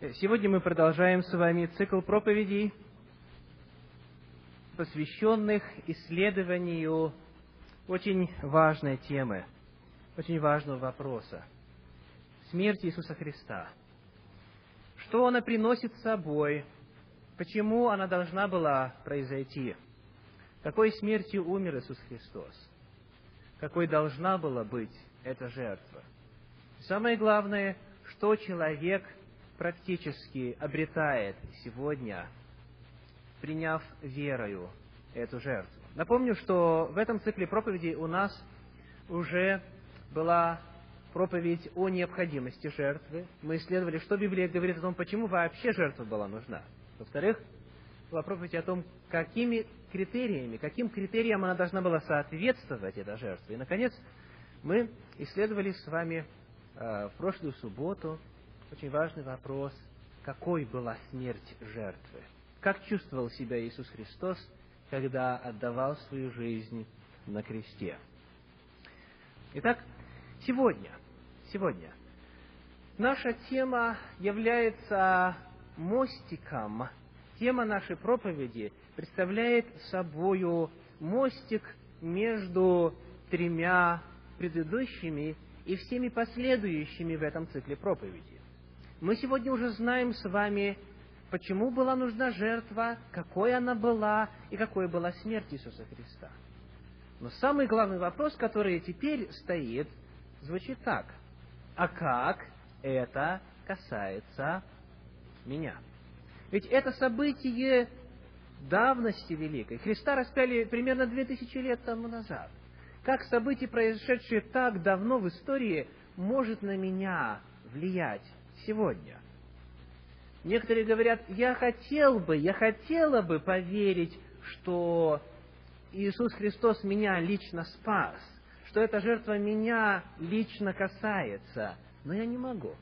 Сегодня мы продолжаем с вами цикл проповедей, посвященных исследованию очень важной темы, очень важного вопроса – смерти Иисуса Христа. Что она приносит с собой? Почему она должна была произойти? Какой смертью умер Иисус Христос? Какой должна была быть эта жертва? самое главное, что человек – практически обретает сегодня, приняв верою эту жертву. Напомню, что в этом цикле проповедей у нас уже была проповедь о необходимости жертвы. Мы исследовали, что Библия говорит о том, почему вообще жертва была нужна. Во-вторых, была проповедь о том, какими критериями, каким критериям она должна была соответствовать, эта жертва. И, наконец, мы исследовали с вами э, в прошлую субботу очень важный вопрос, какой была смерть жертвы? Как чувствовал себя Иисус Христос, когда отдавал свою жизнь на кресте? Итак, сегодня, сегодня наша тема является мостиком. Тема нашей проповеди представляет собою мостик между тремя предыдущими и всеми последующими в этом цикле проповеди. Мы сегодня уже знаем с вами, почему была нужна жертва, какой она была и какой была смерть Иисуса Христа. Но самый главный вопрос, который теперь стоит, звучит так. А как это касается меня? Ведь это событие давности великой. Христа распяли примерно две тысячи лет тому назад. Как событие, произошедшее так давно в истории, может на меня влиять сегодня. Некоторые говорят, я хотел бы, я хотела бы поверить, что Иисус Христос меня лично спас, что эта жертва меня лично касается, но я не могу.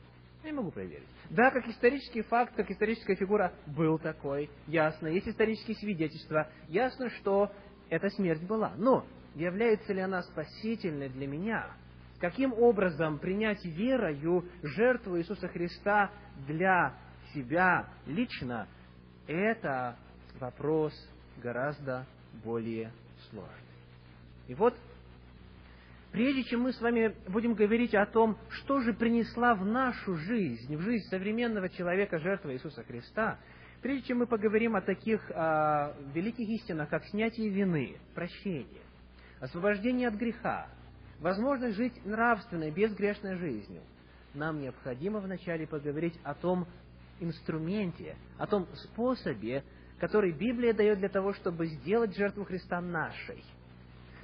Я не могу проверить. Да, как исторический факт, как историческая фигура был такой, ясно, есть исторические свидетельства, ясно, что эта смерть была. Но является ли она спасительной для меня? Каким образом принять верою жертву Иисуса Христа для себя лично, это вопрос гораздо более сложный. И вот, прежде чем мы с вами будем говорить о том, что же принесла в нашу жизнь, в жизнь современного человека жертва Иисуса Христа, прежде чем мы поговорим о таких о великих истинах, как снятие вины, прощение, освобождение от греха, возможность жить нравственной, безгрешной жизнью, нам необходимо вначале поговорить о том инструменте, о том способе, который Библия дает для того, чтобы сделать жертву Христа нашей.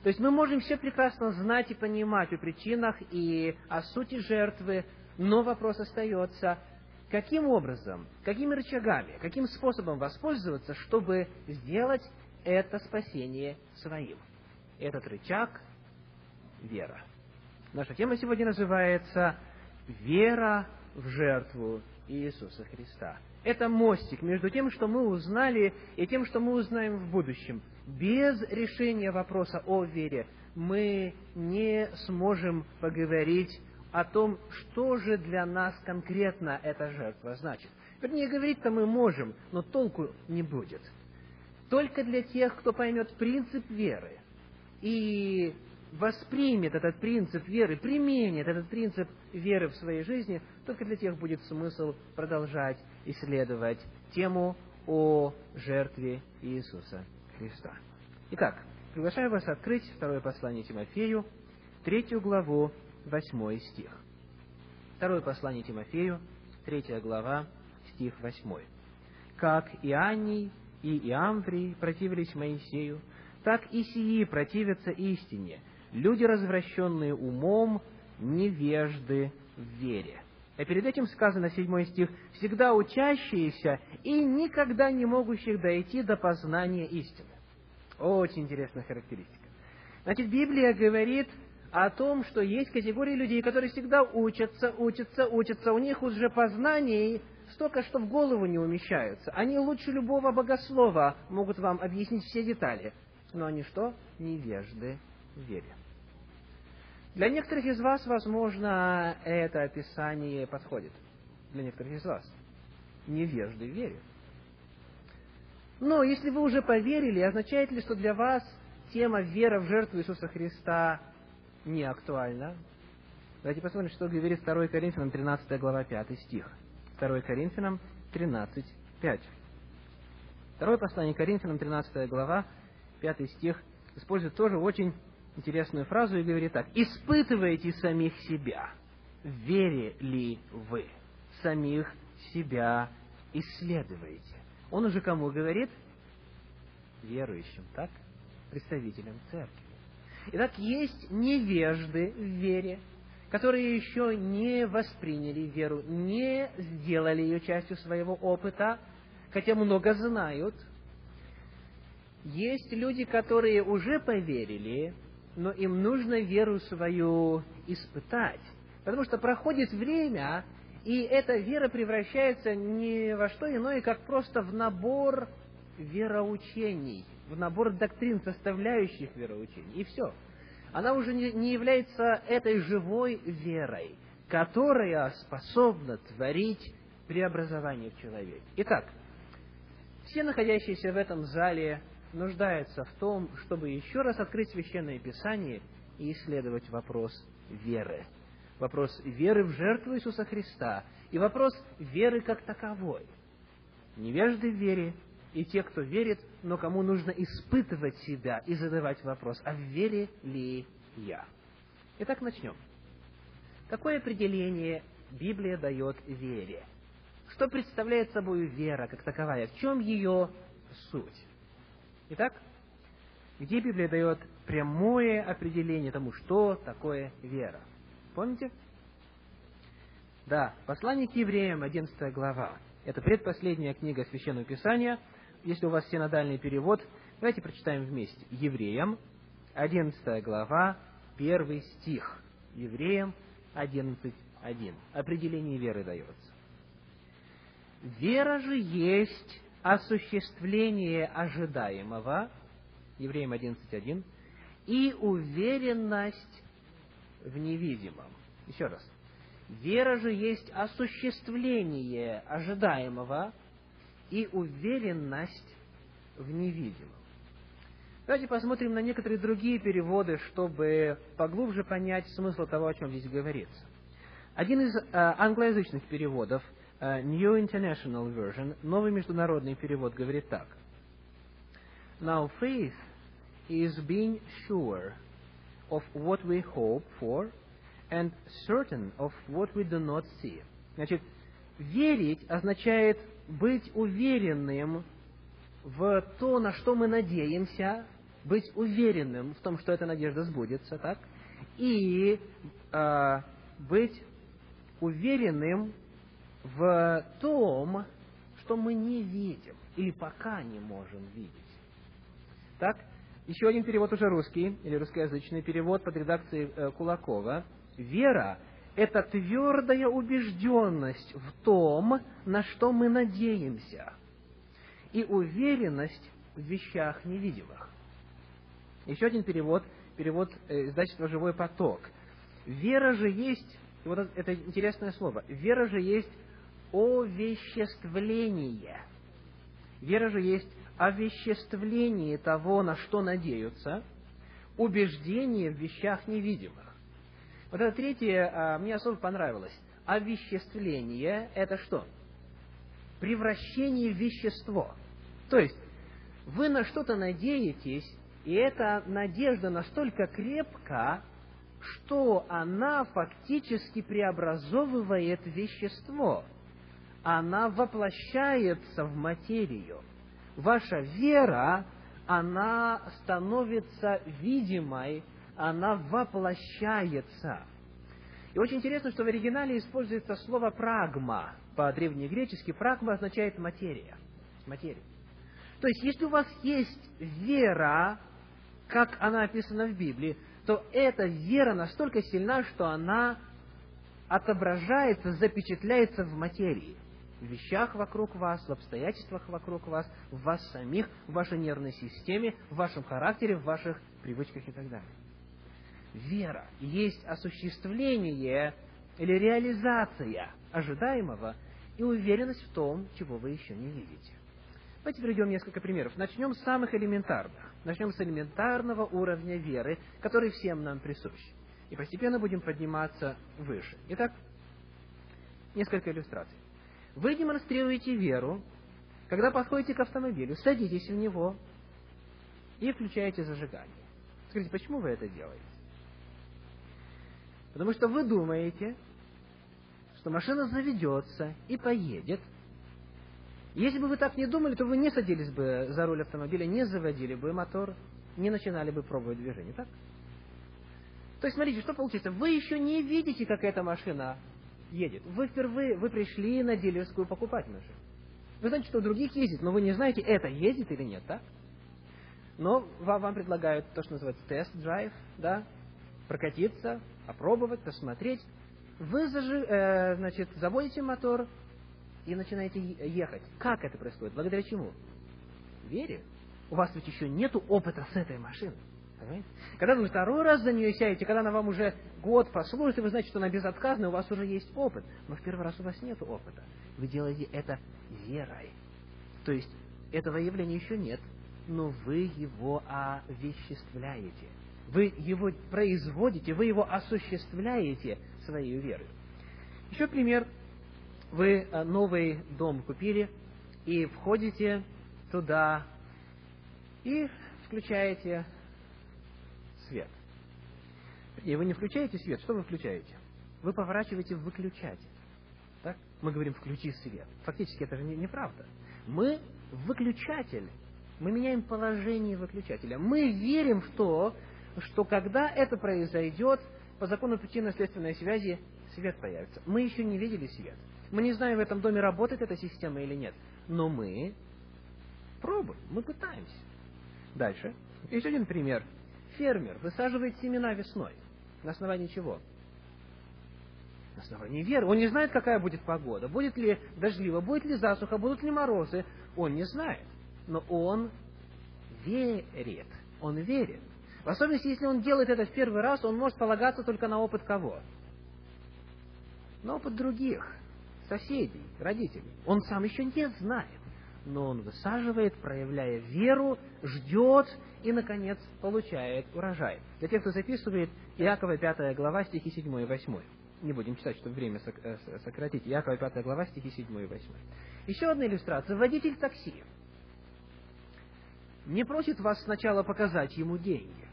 То есть мы можем все прекрасно знать и понимать о причинах и о сути жертвы, но вопрос остается, каким образом, какими рычагами, каким способом воспользоваться, чтобы сделать это спасение своим. Этот рычаг вера. Наша тема сегодня называется «Вера в жертву Иисуса Христа». Это мостик между тем, что мы узнали, и тем, что мы узнаем в будущем. Без решения вопроса о вере мы не сможем поговорить о том, что же для нас конкретно эта жертва значит. Вернее, говорить-то мы можем, но толку не будет. Только для тех, кто поймет принцип веры и воспримет этот принцип веры, применит этот принцип веры в своей жизни, только для тех будет смысл продолжать исследовать тему о жертве Иисуса Христа. Итак, приглашаю вас открыть второе послание Тимофею, третью главу, восьмой стих. Второе послание Тимофею, третья глава, стих восьмой. «Как и Анний, и Иамврий противились Моисею, так и сии противятся истине, люди, развращенные умом, невежды в вере. А перед этим сказано, седьмой стих, «всегда учащиеся и никогда не могущих дойти до познания истины». Очень интересная характеристика. Значит, Библия говорит о том, что есть категории людей, которые всегда учатся, учатся, учатся. У них уже познаний столько, что в голову не умещаются. Они лучше любого богослова могут вам объяснить все детали. Но они что? Невежды в вере. Для некоторых из вас, возможно, это описание подходит. Для некоторых из вас. невежды в вере. Но если вы уже поверили, означает ли, что для вас тема вера в жертву Иисуса Христа не актуальна? Давайте посмотрим, что говорит 2 Коринфянам 13 глава 5 стих. 2 Коринфянам 13, 5. Второе послание Коринфянам, 13 глава, 5 стих, использует тоже очень интересную фразу и говорит так. «Испытывайте самих себя, вере ли вы, самих себя исследуйте». Он уже кому говорит? Верующим, так? Представителям церкви. Итак, есть невежды в вере, которые еще не восприняли веру, не сделали ее частью своего опыта, хотя много знают. Есть люди, которые уже поверили, но им нужно веру свою испытать. Потому что проходит время, и эта вера превращается не во что иное, как просто в набор вероучений, в набор доктрин, составляющих вероучений. И все. Она уже не является этой живой верой, которая способна творить преобразование в человеке. Итак, все находящиеся в этом зале нуждаются в том, чтобы еще раз открыть Священное Писание и исследовать вопрос веры. Вопрос веры в жертву Иисуса Христа и вопрос веры как таковой. Невежды в вере и те, кто верит, но кому нужно испытывать себя и задавать вопрос, а в вере ли я? Итак, начнем. Какое определение Библия дает вере? Что представляет собой вера как таковая? В чем ее суть? Итак, где Библия дает прямое определение тому, что такое вера? Помните? Да, послание к евреям, 11 глава. Это предпоследняя книга Священного Писания. Если у вас синодальный перевод, давайте прочитаем вместе. Евреям, 11 глава, 1 стих. Евреям 11.1. Определение веры дается. Вера же есть осуществление ожидаемого, Евреям 11.1, и уверенность в невидимом. Еще раз. Вера же есть осуществление ожидаемого и уверенность в невидимом. Давайте посмотрим на некоторые другие переводы, чтобы поглубже понять смысл того, о чем здесь говорится. Один из э, англоязычных переводов – New International Version, новый международный перевод говорит так. Now faith is being sure of what we hope for and certain of what we do not see. Значит, верить означает быть уверенным в то, на что мы надеемся, быть уверенным в том, что эта надежда сбудется, так? И э, быть уверенным в том, что мы не видим или пока не можем видеть. Так, еще один перевод уже русский, или русскоязычный перевод под редакцией э, Кулакова. Вера – это твердая убежденность в том, на что мы надеемся, и уверенность в вещах невидимых. Еще один перевод, перевод э, издательства «Живой поток». Вера же есть, и вот это интересное слово, вера же есть овеществление. Вера же есть овеществление того, на что надеются, убеждение в вещах невидимых. Вот это третье а, мне особо понравилось. Овеществление – это что? Превращение в вещество. То есть, вы на что-то надеетесь, и эта надежда настолько крепка, что она фактически преобразовывает вещество она воплощается в материю. Ваша вера, она становится видимой, она воплощается. И очень интересно, что в оригинале используется слово «прагма». По-древнегречески «прагма» означает «материя». Материя. То есть, если у вас есть вера, как она описана в Библии, то эта вера настолько сильна, что она отображается, запечатляется в материи вещах вокруг вас, в обстоятельствах вокруг вас, в вас самих, в вашей нервной системе, в вашем характере, в ваших привычках и так далее. Вера есть осуществление или реализация ожидаемого и уверенность в том, чего вы еще не видите. Давайте приведем несколько примеров. Начнем с самых элементарных. Начнем с элементарного уровня веры, который всем нам присущ. И постепенно будем подниматься выше. Итак, несколько иллюстраций. Вы демонстрируете веру, когда подходите к автомобилю, садитесь в него и включаете зажигание. Скажите, почему вы это делаете? Потому что вы думаете, что машина заведется и поедет. Если бы вы так не думали, то вы не садились бы за руль автомобиля, не заводили бы мотор, не начинали бы пробовать движение, так? То есть, смотрите, что получится? Вы еще не видите, как эта машина едет. Вы впервые, вы пришли на дилерскую покупать машину. Вы знаете, что у других ездит, но вы не знаете, это ездит или нет, так? Но вам, вам предлагают то, что называется тест-драйв, да, прокатиться, опробовать, посмотреть. Вы зажи, э, значит, заводите мотор и начинаете ехать. Как это происходит? Благодаря чему? Вере. У вас ведь еще нет опыта с этой машиной. Понимаете? Когда вы второй раз за нее сядете, когда она вам уже год послужит, и вы знаете, что она безотказная, у вас уже есть опыт. Но в первый раз у вас нет опыта. Вы делаете это верой. То есть этого явления еще нет, но вы его овеществляете. Вы его производите, вы его осуществляете своей верой. Еще пример. Вы э, новый дом купили и входите туда и включаете свет. И вы не включаете свет, что вы включаете? Вы поворачиваете в выключатель. Так? Мы говорим «включи свет». Фактически это же неправда. Не мы выключатель. Мы меняем положение выключателя. Мы верим в то, что когда это произойдет, по закону причинно-следственной связи свет появится. Мы еще не видели свет. Мы не знаем, в этом доме работает эта система или нет. Но мы пробуем, мы пытаемся. Дальше. Еще один пример. Фермер высаживает семена весной. На основании чего? На основании веры. Он не знает, какая будет погода. Будет ли дождливо, будет ли засуха, будут ли морозы. Он не знает. Но он верит. Он верит. В особенности, если он делает это в первый раз, он может полагаться только на опыт кого? На опыт других, соседей, родителей. Он сам еще не знает, но он высаживает, проявляя веру, ждет и, наконец, получает урожай. Для тех, кто записывает, Иакова 5 глава, стихи 7 и 8. Не будем читать, чтобы время э, сократить. Иакова 5 глава, стихи 7 и 8. Еще одна иллюстрация. Водитель такси не просит вас сначала показать ему деньги.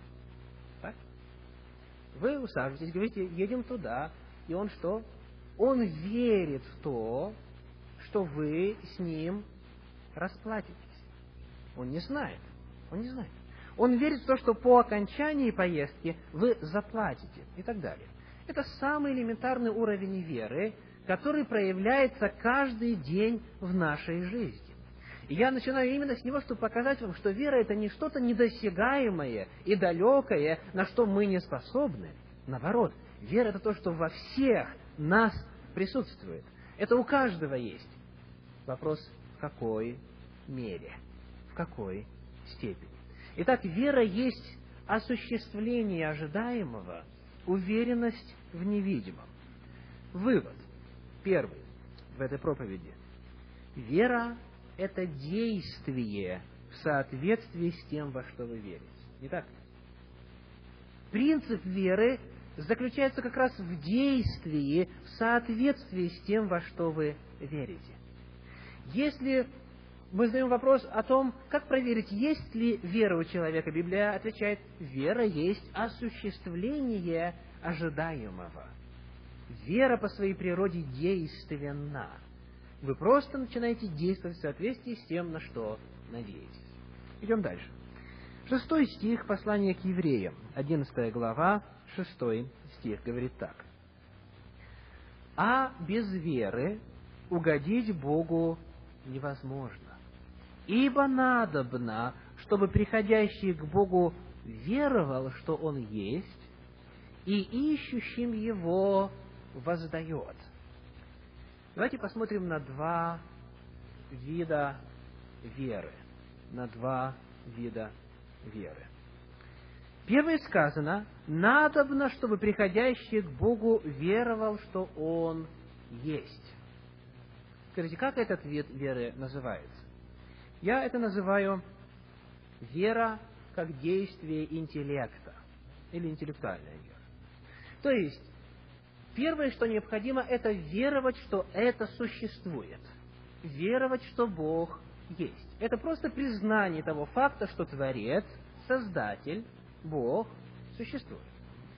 Вы усаживаетесь, говорите, едем туда, и он что? Он верит в то, что вы с ним расплатитесь. Он не знает. Он не знает. Он верит в то, что по окончании поездки вы заплатите и так далее. Это самый элементарный уровень веры, который проявляется каждый день в нашей жизни. И я начинаю именно с него, чтобы показать вам, что вера это не что-то недосягаемое и далекое, на что мы не способны. Наоборот, вера это то, что во всех нас присутствует. Это у каждого есть. Вопрос, какой мере, в какой степени. Итак, вера есть осуществление ожидаемого, уверенность в невидимом. Вывод. Первый в этой проповеди. Вера это действие в соответствии с тем, во что вы верите. Не так? Принцип веры заключается как раз в действии, в соответствии с тем, во что вы верите. Если мы задаем вопрос о том, как проверить, есть ли вера у человека, Библия отвечает, вера есть осуществление ожидаемого. Вера по своей природе действенна. Вы просто начинаете действовать в соответствии с тем, на что надеетесь. Идем дальше. Шестой стих послания к евреям, одиннадцатая глава, шестой стих, говорит так. «А без веры угодить Богу невозможно, ибо надобно, чтобы приходящий к Богу веровал, что Он есть, и ищущим Его воздает». Давайте посмотрим на два вида веры. На два вида веры. Первое сказано, надобно, чтобы приходящий к Богу веровал, что Он есть. Скажите, как этот вид веры называется? Я это называю вера как действие интеллекта или интеллектуальная вера. То есть, первое, что необходимо, это веровать, что это существует. Веровать, что Бог есть. Это просто признание того факта, что Творец, Создатель, Бог существует.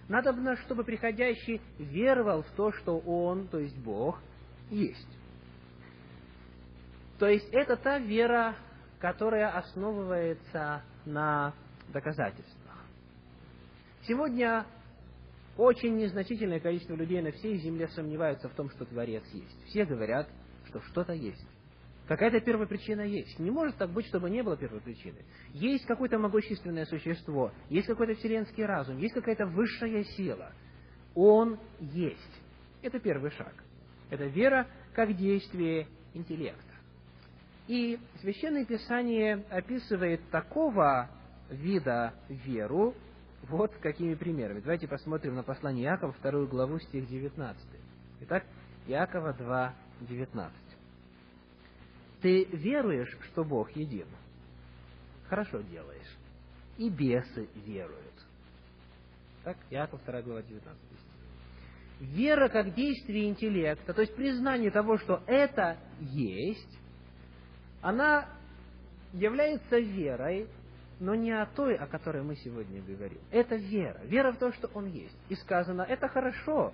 Надо, чтобы приходящий веровал в то, что Он, то есть Бог, есть. То есть это та вера, которая основывается на доказательствах. Сегодня очень незначительное количество людей на всей земле сомневаются в том, что Творец есть. Все говорят, что что-то есть. Какая-то первопричина есть. Не может так быть, чтобы не было первопричины. Есть какое-то могущественное существо, есть какой-то вселенский разум, есть какая-то высшая сила. Он есть. Это первый шаг. Это вера как действие интеллекта. И Священное Писание описывает такого вида веру вот какими примерами. Давайте посмотрим на послание Иакова, вторую главу, стих 19. Итак, Иакова 2, 19. Ты веруешь, что Бог един? Хорошо делаешь. И бесы веруют. Так, Иаков 2 глава 19 Вера как действие интеллекта, то есть признание того, что это есть, она является верой, но не о той, о которой мы сегодня говорим. Это вера. Вера в то, что Он есть. И сказано, это хорошо.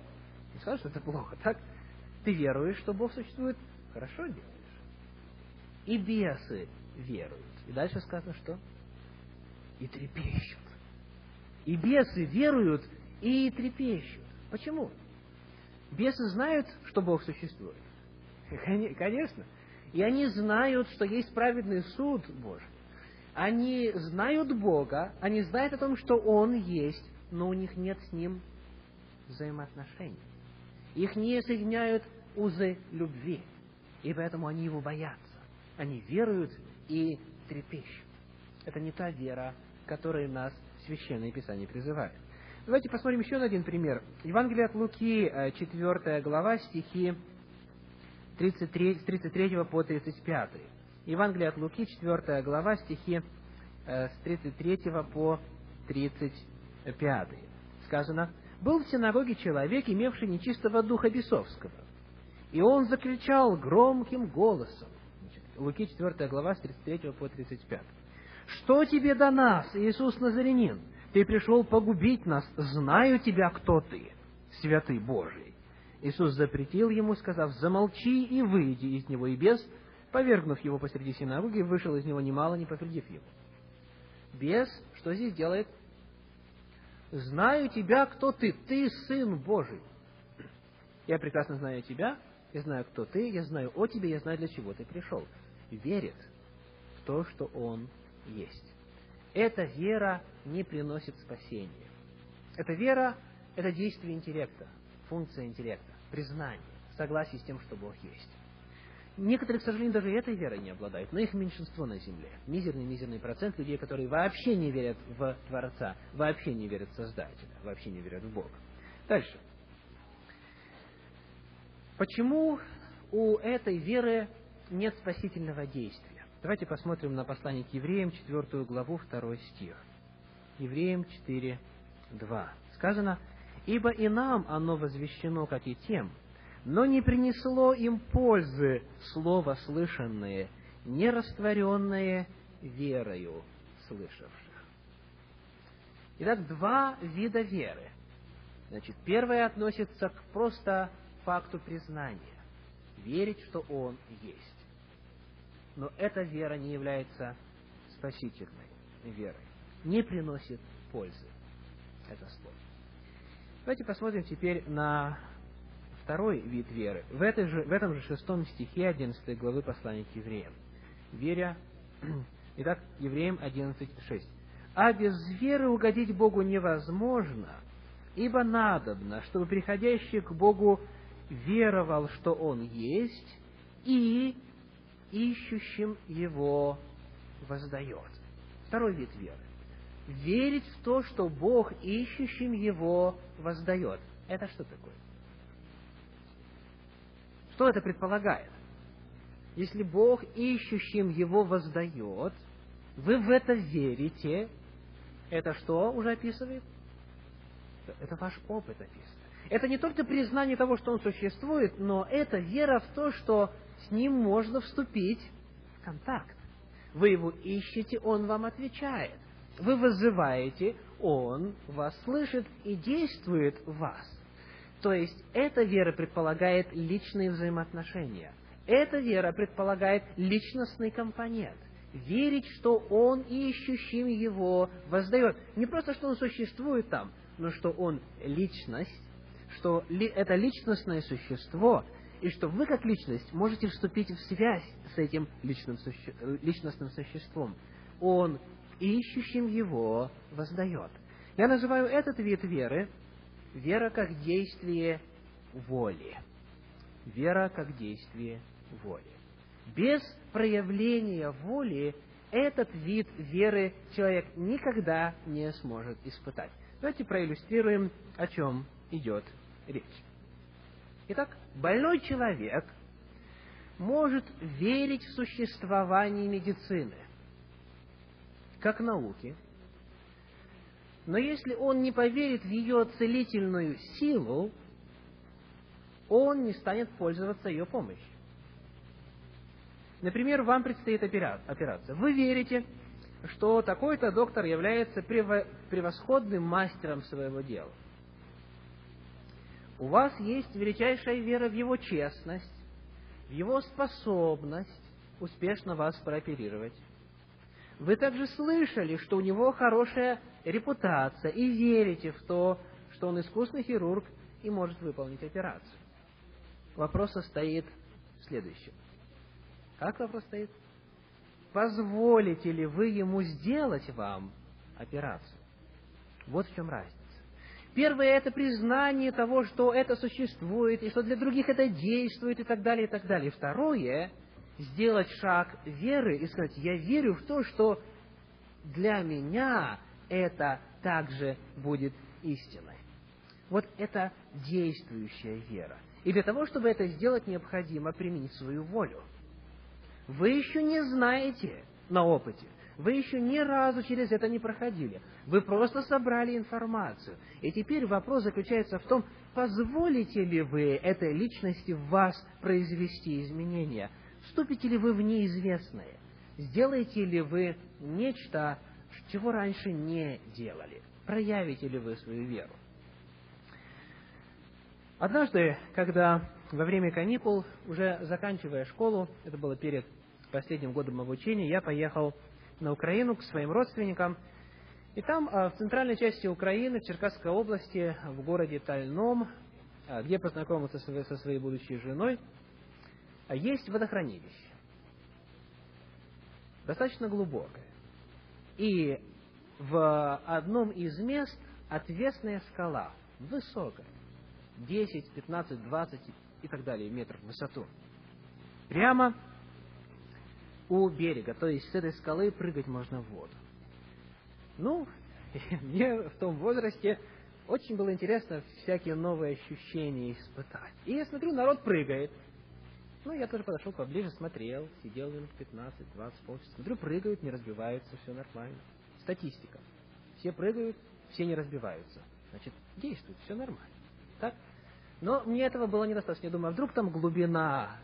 Не сказано, что это плохо, так? Ты веруешь, что Бог существует? Хорошо делаешь. И бесы веруют. И дальше сказано, что? И трепещут. И бесы веруют и трепещут. Почему? Бесы знают, что Бог существует. Конечно. И они знают, что есть праведный суд Божий. Они знают Бога, они знают о том, что Он есть, но у них нет с Ним взаимоотношений. Их не соединяют узы любви, и поэтому они Его боятся. Они веруют и трепещут. Это не та вера, которой нас Священное Писание призывает. Давайте посмотрим еще на один пример. Евангелие от Луки, 4 э, глава, стихи 33, с 33 по 35. Евангелие от Луки, 4 глава, стихи э, с 33 по 35. Сказано, «Был в синагоге человек, имевший нечистого духа бесовского, и он закричал громким голосом». Луки, 4 глава, с 33 по 35. «Что тебе до нас, Иисус Назарянин? Ты пришел погубить нас, знаю тебя, кто ты, святый Божий». Иисус запретил ему, сказав, «Замолчи и выйди из него». И бес, повергнув его посреди синагоги, вышел из него немало, не повредив его. Бес, что здесь делает? «Знаю тебя, кто ты, ты Сын Божий». Я прекрасно знаю тебя, я знаю, кто ты, я знаю о тебе, я знаю, для чего ты пришел. Верит в то, что Он есть. Эта вера не приносит спасения. Эта вера – это действие интеллекта функция интеллекта, признание, согласие с тем, что Бог есть. Некоторые, к сожалению, даже этой верой не обладают, но их меньшинство на земле. Мизерный-мизерный процент людей, которые вообще не верят в Творца, вообще не верят в Создателя, вообще не верят в Бога. Дальше. Почему у этой веры нет спасительного действия? Давайте посмотрим на послание к евреям, 4 главу, 2 стих. Евреям 4, 2. Сказано, ибо и нам оно возвещено, как и тем, но не принесло им пользы слово слышанное, не растворенное верою слышавших. Итак, два вида веры. Значит, первое относится к просто факту признания. Верить, что Он есть. Но эта вера не является спасительной верой. Не приносит пользы. Это слово. Давайте посмотрим теперь на второй вид веры. В, этой же, в этом же шестом стихе 11 главы послания к евреям. Веря... Итак, евреям 11.6. «А без веры угодить Богу невозможно, ибо надобно, чтобы приходящий к Богу веровал, что Он есть, и ищущим Его воздает». Второй вид веры верить в то, что Бог ищущим его воздает. Это что такое? Что это предполагает? если Бог ищущим его воздает, вы в это верите, это что уже описывает? Это ваш опыт описывает. Это не только признание того, что Он существует, но это вера в то, что с Ним можно вступить в контакт. Вы Его ищете, Он вам отвечает. Вы вызываете, Он вас слышит и действует в вас. То есть, эта вера предполагает личные взаимоотношения. Эта вера предполагает личностный компонент. Верить, что Он ищущим Его воздает. Не просто, что Он существует там, но что Он личность, что это личностное существо, и что вы как личность можете вступить в связь с этим личным суще... личностным существом. Он ищущим его воздает. Я называю этот вид веры вера как действие воли. Вера как действие воли. Без проявления воли этот вид веры человек никогда не сможет испытать. Давайте проиллюстрируем, о чем идет речь. Итак, больной человек может верить в существование медицины, как науки, но если он не поверит в ее целительную силу, он не станет пользоваться ее помощью. Например, вам предстоит операция. Вы верите, что такой-то доктор является превосходным мастером своего дела. У вас есть величайшая вера в его честность, в его способность успешно вас прооперировать. Вы также слышали, что у него хорошая репутация, и верите в то, что он искусный хирург и может выполнить операцию. Вопрос состоит в следующем. Как вопрос стоит? Позволите ли вы ему сделать вам операцию? Вот в чем разница. Первое – это признание того, что это существует, и что для других это действует, и так далее, и так далее. Второе – сделать шаг веры и сказать, я верю в то, что для меня это также будет истиной. Вот это действующая вера. И для того, чтобы это сделать, необходимо применить свою волю. Вы еще не знаете на опыте, вы еще ни разу через это не проходили. Вы просто собрали информацию. И теперь вопрос заключается в том, позволите ли вы этой личности в вас произвести изменения. Вступите ли вы в неизвестное? Сделаете ли вы нечто, чего раньше не делали? Проявите ли вы свою веру? Однажды, когда во время каникул, уже заканчивая школу, это было перед последним годом обучения, я поехал на Украину к своим родственникам. И там, а, в центральной части Украины, в Черкасской области, в городе Тальном, а, где познакомился со своей будущей женой, есть водохранилище. Достаточно глубокое. И в одном из мест отвесная скала, высокая, 10, 15, 20 и так далее метров в высоту. Прямо у берега, то есть с этой скалы прыгать можно в воду. Ну, мне в том возрасте очень было интересно всякие новые ощущения испытать. И я смотрю, народ прыгает. Ну, я тоже подошел поближе, смотрел, сидел минут 15, 20, полчаса. Смотрю, прыгают, не разбиваются, все нормально. Статистика. Все прыгают, все не разбиваются. Значит, действует, все нормально. Так? Но мне этого было недостаточно. Я думаю, а вдруг там глубина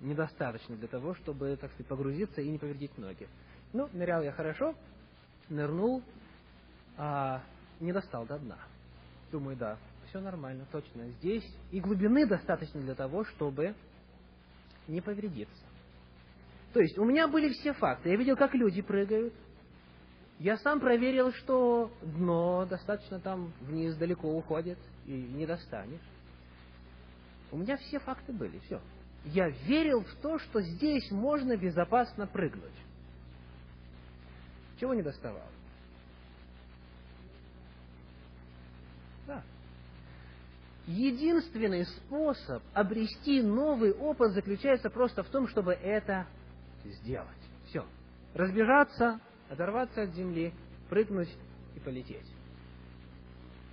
недостаточно для того, чтобы, так сказать, погрузиться и не повредить ноги. Ну, нырял я хорошо, нырнул, а не достал до дна. Думаю, да, все нормально, точно. Здесь и глубины достаточно для того, чтобы не повредиться. То есть у меня были все факты. Я видел, как люди прыгают. Я сам проверил, что дно достаточно там вниз далеко уходит и не достанешь. У меня все факты были, все я верил в то, что здесь можно безопасно прыгнуть. Чего не доставал? Да. Единственный способ обрести новый опыт заключается просто в том, чтобы это сделать. Все. Разбежаться, оторваться от земли, прыгнуть и полететь.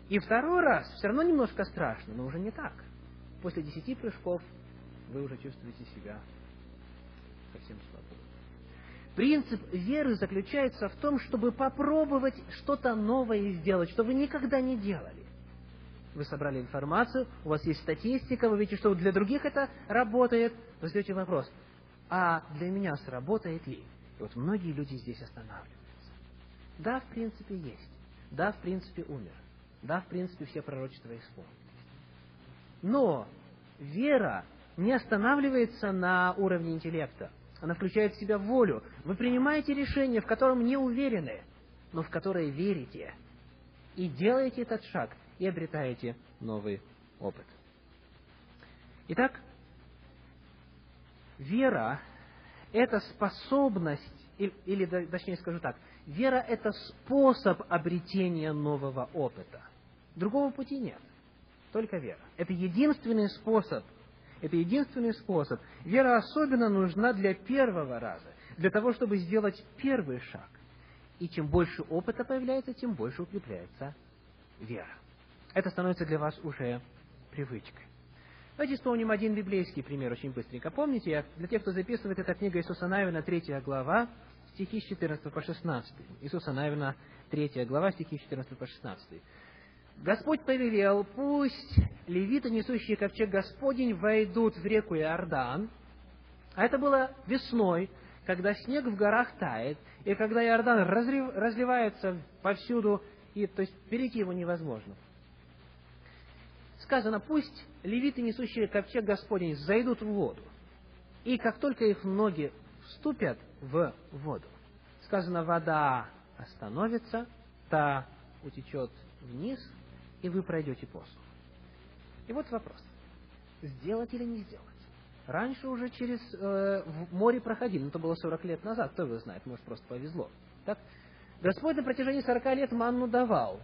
И второй раз все равно немножко страшно, но уже не так. После десяти прыжков вы уже чувствуете себя всем свободу. Принцип веры заключается в том, чтобы попробовать что-то новое сделать, что вы никогда не делали. Вы собрали информацию, у вас есть статистика, вы видите, что для других это работает. Вы задаете вопрос, а для меня сработает ли? И вот многие люди здесь останавливаются. Да, в принципе, есть. Да, в принципе, умер. Да, в принципе, все пророчества исполнились. Но вера не останавливается на уровне интеллекта. Она включает в себя волю. Вы принимаете решение, в котором не уверены, но в которое верите. И делаете этот шаг, и обретаете новый опыт. Итак, вера – это способность, или, или точнее скажу так, вера – это способ обретения нового опыта. Другого пути нет, только вера. Это единственный способ – это единственный способ. Вера особенно нужна для первого раза, для того, чтобы сделать первый шаг. И чем больше опыта появляется, тем больше укрепляется вера. Это становится для вас уже привычкой. Давайте вспомним один библейский пример очень быстренько. Помните, для тех, кто записывает, это книга Иисуса Навина, 3 глава, стихи с 14 по 16. Иисуса Навина, 3 глава, стихи с 14 по 16. Господь повелел, пусть левиты, несущие ковчег Господень, войдут в реку Иордан. А это было весной, когда снег в горах тает, и когда Иордан разливается повсюду, и, то есть перейти его невозможно. Сказано, пусть левиты, несущие ковчег Господень, зайдут в воду. И как только их ноги вступят в воду, сказано, вода остановится, та утечет вниз, и вы пройдете посух. И вот вопрос. Сделать или не сделать? Раньше уже через э, море проходили, но это было 40 лет назад, кто его знает, может, просто повезло. Так? Господь на протяжении 40 лет манну давал.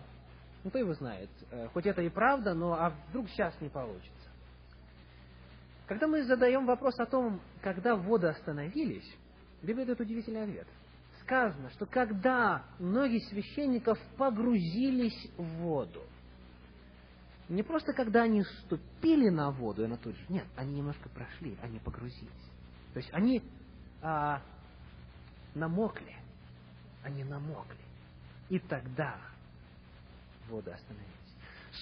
Ну, кто его знает. Э, хоть это и правда, но а вдруг сейчас не получится. Когда мы задаем вопрос о том, когда воды остановились, Библия дает удивительный ответ. Сказано, что когда многие священников погрузились в воду – не просто когда они ступили на воду, и она тут же. Нет, они немножко прошли, они погрузились. То есть они а, намокли. Они намокли. И тогда вода остановилась.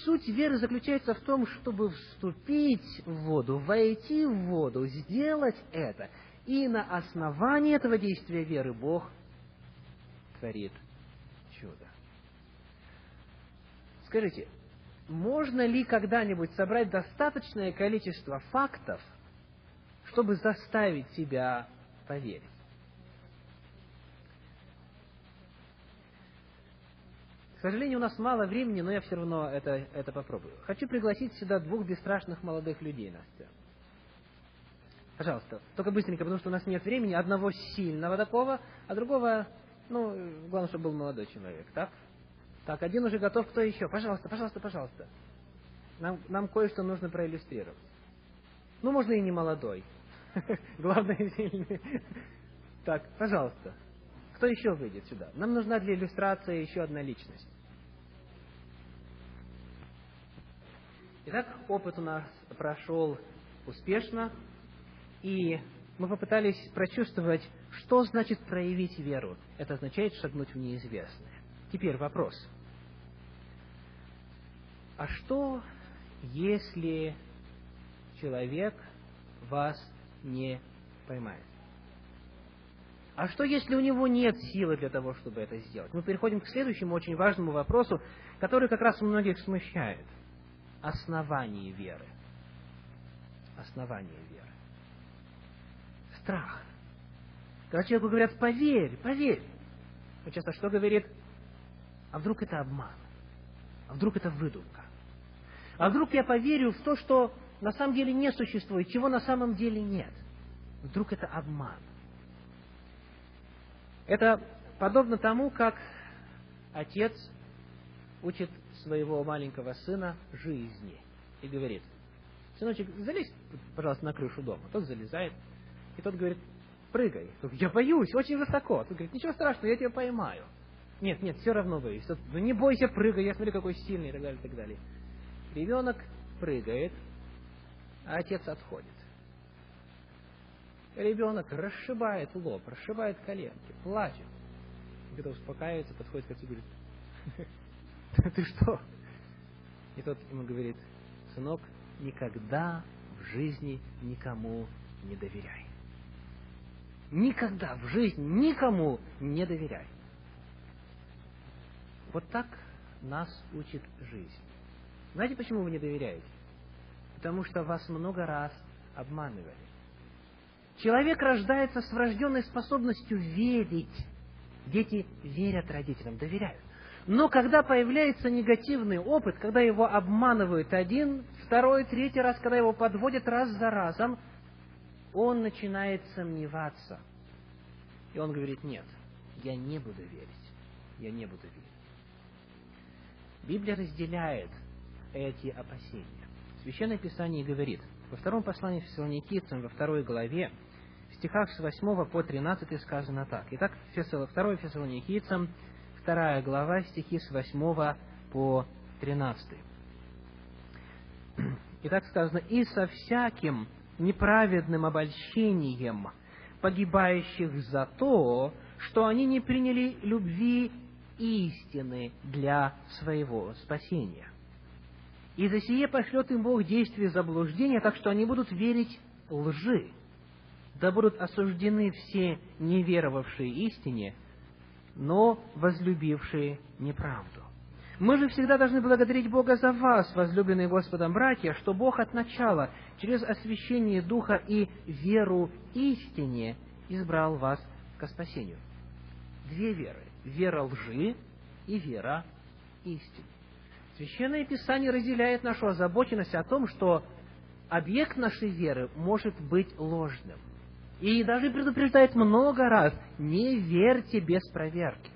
Суть веры заключается в том, чтобы вступить в воду, войти в воду, сделать это. И на основании этого действия веры Бог творит чудо. Скажите, можно ли когда-нибудь собрать достаточное количество фактов, чтобы заставить себя поверить? К сожалению, у нас мало времени, но я все равно это, это попробую. Хочу пригласить сюда двух бесстрашных молодых людей на сцену. Пожалуйста, только быстренько, потому что у нас нет времени. Одного сильного такого, а другого, ну, главное, чтобы был молодой человек, так? Так, один уже готов, кто еще? Пожалуйста, пожалуйста, пожалуйста. Нам, нам кое-что нужно проиллюстрировать. Ну, можно и не молодой. Главное, сильный. Так, пожалуйста. Кто еще выйдет сюда? Нам нужна для иллюстрации еще одна личность. Итак, опыт у нас прошел успешно, и мы попытались прочувствовать, что значит проявить веру. Это означает шагнуть в неизвестное. Теперь вопрос. А что, если человек вас не поймает? А что, если у него нет силы для того, чтобы это сделать? Мы переходим к следующему очень важному вопросу, который как раз многих смущает. Основание веры. Основание веры. Страх. Когда человеку говорят, поверь, поверь. Он часто что говорит? А вдруг это обман? А вдруг это выдумка? А вдруг я поверю в то, что на самом деле не существует, чего на самом деле нет? Вдруг это обман? Это подобно тому, как отец учит своего маленького сына жизни и говорит, сыночек, залезь, пожалуйста, на крышу дома. Тот залезает, и тот говорит, прыгай. Я боюсь, очень высоко. Тот говорит, ничего страшного, я тебя поймаю. Нет, нет, все равно боюсь. Ну не бойся, прыгай, я смотрю, какой сильный и так далее, и так далее. Ребенок прыгает, а отец отходит. ребенок расшибает лоб, расшибает коленки, плачет. Когда успокаивается, подходит к отцу и говорит, ты что? И тот ему говорит, сынок, никогда в жизни никому не доверяй. Никогда в жизни никому не доверяй. Вот так нас учит жизнь. Знаете, почему вы не доверяете? Потому что вас много раз обманывали. Человек рождается с врожденной способностью верить. Дети верят родителям, доверяют. Но когда появляется негативный опыт, когда его обманывают один, второй, третий раз, когда его подводят раз за разом, он начинает сомневаться. И он говорит, нет, я не буду верить. Я не буду верить. Библия разделяет эти опасения. Священное Писание говорит, во втором послании Фессалоникийцам, во второй главе, в стихах с 8 по 13 сказано так. Итак, 2 Фессалоникийцам, вторая глава, стихи с 8 по 13. Итак сказано, «И со всяким неправедным обольщением погибающих за то, что они не приняли любви истины для своего спасения. И за сие пошлет им Бог действие заблуждения, так что они будут верить лжи. Да будут осуждены все неверовавшие истине, но возлюбившие неправду. Мы же всегда должны благодарить Бога за вас, возлюбленные Господом братья, что Бог от начала, через освящение Духа и веру истине, избрал вас ко спасению. Две веры вера лжи и вера истины. Священное Писание разделяет нашу озабоченность о том, что объект нашей веры может быть ложным. И даже предупреждает много раз, не верьте без проверки.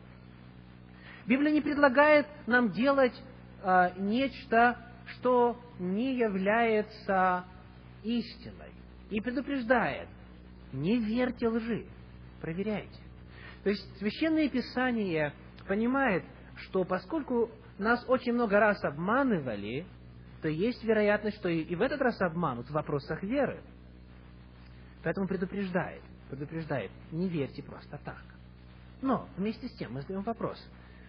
Библия не предлагает нам делать а, нечто, что не является истиной. И предупреждает, не верьте лжи, проверяйте. То есть Священное Писание понимает, что поскольку нас очень много раз обманывали, то есть вероятность, что и в этот раз обманут в вопросах веры. Поэтому предупреждает, предупреждает, не верьте просто так. Но вместе с тем мы задаем вопрос,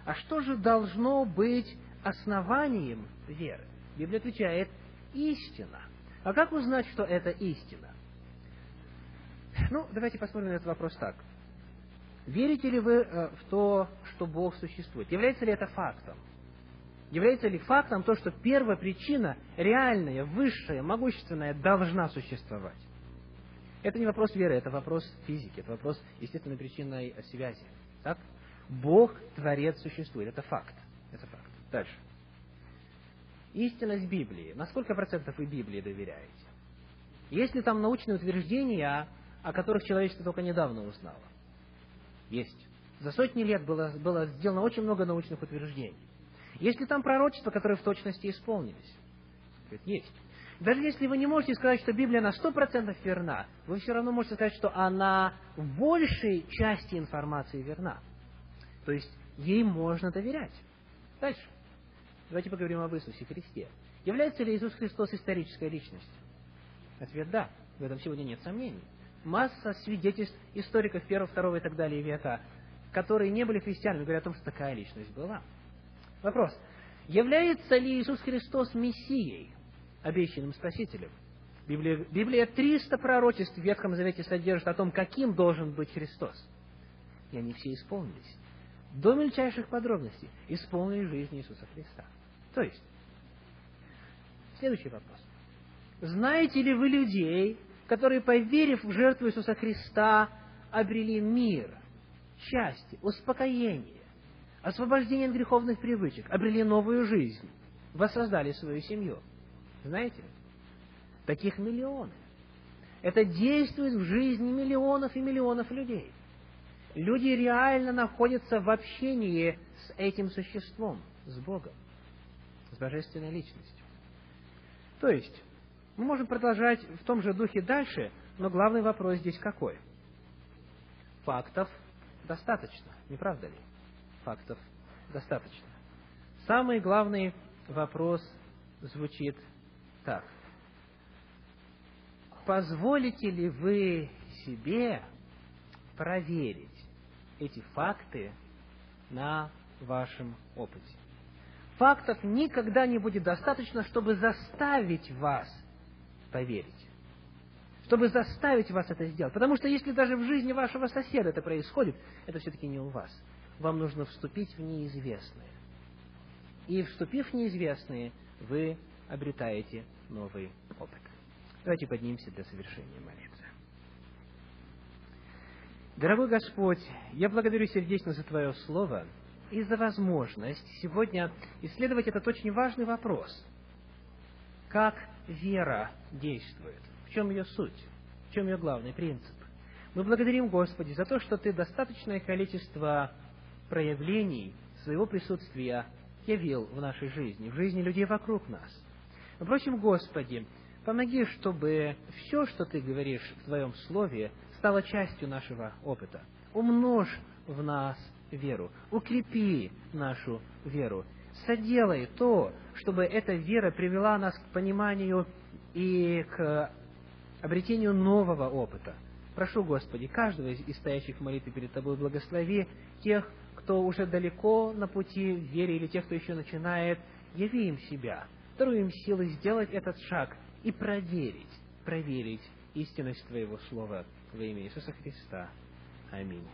а что же должно быть основанием веры? Библия отвечает, истина. А как узнать, что это истина? Ну, давайте посмотрим на этот вопрос так. Верите ли вы э, в то, что Бог существует? Является ли это фактом? Является ли фактом то, что первая причина, реальная, высшая, могущественная, должна существовать? Это не вопрос веры, это вопрос физики, это вопрос естественной причинной связи. Так? Бог, Творец, существует. Это факт. Это факт. Дальше. Истинность Библии. На сколько процентов вы Библии доверяете? Есть ли там научные утверждения, о которых человечество только недавно узнало? Есть. За сотни лет было, было сделано очень много научных утверждений. Есть ли там пророчества, которые в точности исполнились? Есть. Даже если вы не можете сказать, что Библия на сто процентов верна, вы все равно можете сказать, что она в большей части информации верна. То есть ей можно доверять. Дальше. Давайте поговорим об Иисусе Христе. Является ли Иисус Христос исторической личностью? Ответ – да. В этом сегодня нет сомнений масса свидетельств историков первого, второго и так далее века, которые не были христианами, говорят о том, что такая личность была. Вопрос. Является ли Иисус Христос Мессией, обещанным Спасителем? Библия, Библия 300 пророчеств в Ветхом Завете содержит о том, каким должен быть Христос. И они все исполнились. До мельчайших подробностей исполнили жизнь Иисуса Христа. То есть, следующий вопрос. Знаете ли вы людей, которые, поверив в жертву Иисуса Христа, обрели мир, счастье, успокоение, освобождение от греховных привычек, обрели новую жизнь, воссоздали свою семью. Знаете? Таких миллионы. Это действует в жизни миллионов и миллионов людей. Люди реально находятся в общении с этим существом, с Богом, с Божественной Личностью. То есть, мы можем продолжать в том же духе дальше, но главный вопрос здесь какой? Фактов достаточно, не правда ли? Фактов достаточно. Самый главный вопрос звучит так. Позволите ли вы себе проверить эти факты на вашем опыте. Фактов никогда не будет достаточно, чтобы заставить вас поверить. Чтобы заставить вас это сделать. Потому что если даже в жизни вашего соседа это происходит, это все-таки не у вас. Вам нужно вступить в неизвестное. И вступив в неизвестное, вы обретаете новый опыт. Давайте поднимемся для совершения молитвы. Дорогой Господь, я благодарю сердечно за Твое Слово и за возможность сегодня исследовать этот очень важный вопрос. Как вера действует? В чем ее суть? В чем ее главный принцип? Мы благодарим Господи за то, что Ты достаточное количество проявлений своего присутствия явил в нашей жизни, в жизни людей вокруг нас. Мы просим, Господи, помоги, чтобы все, что Ты говоришь в Твоем Слове, стало частью нашего опыта. Умножь в нас веру, укрепи нашу веру, соделай то, чтобы эта вера привела нас к пониманию и к обретению нового опыта. Прошу, Господи, каждого из стоящих в молитве перед Тобой благослови тех, кто уже далеко на пути в вере, или тех, кто еще начинает, яви им себя, даруй им силы сделать этот шаг и проверить, проверить истинность Твоего Слова во имя Иисуса Христа. Аминь.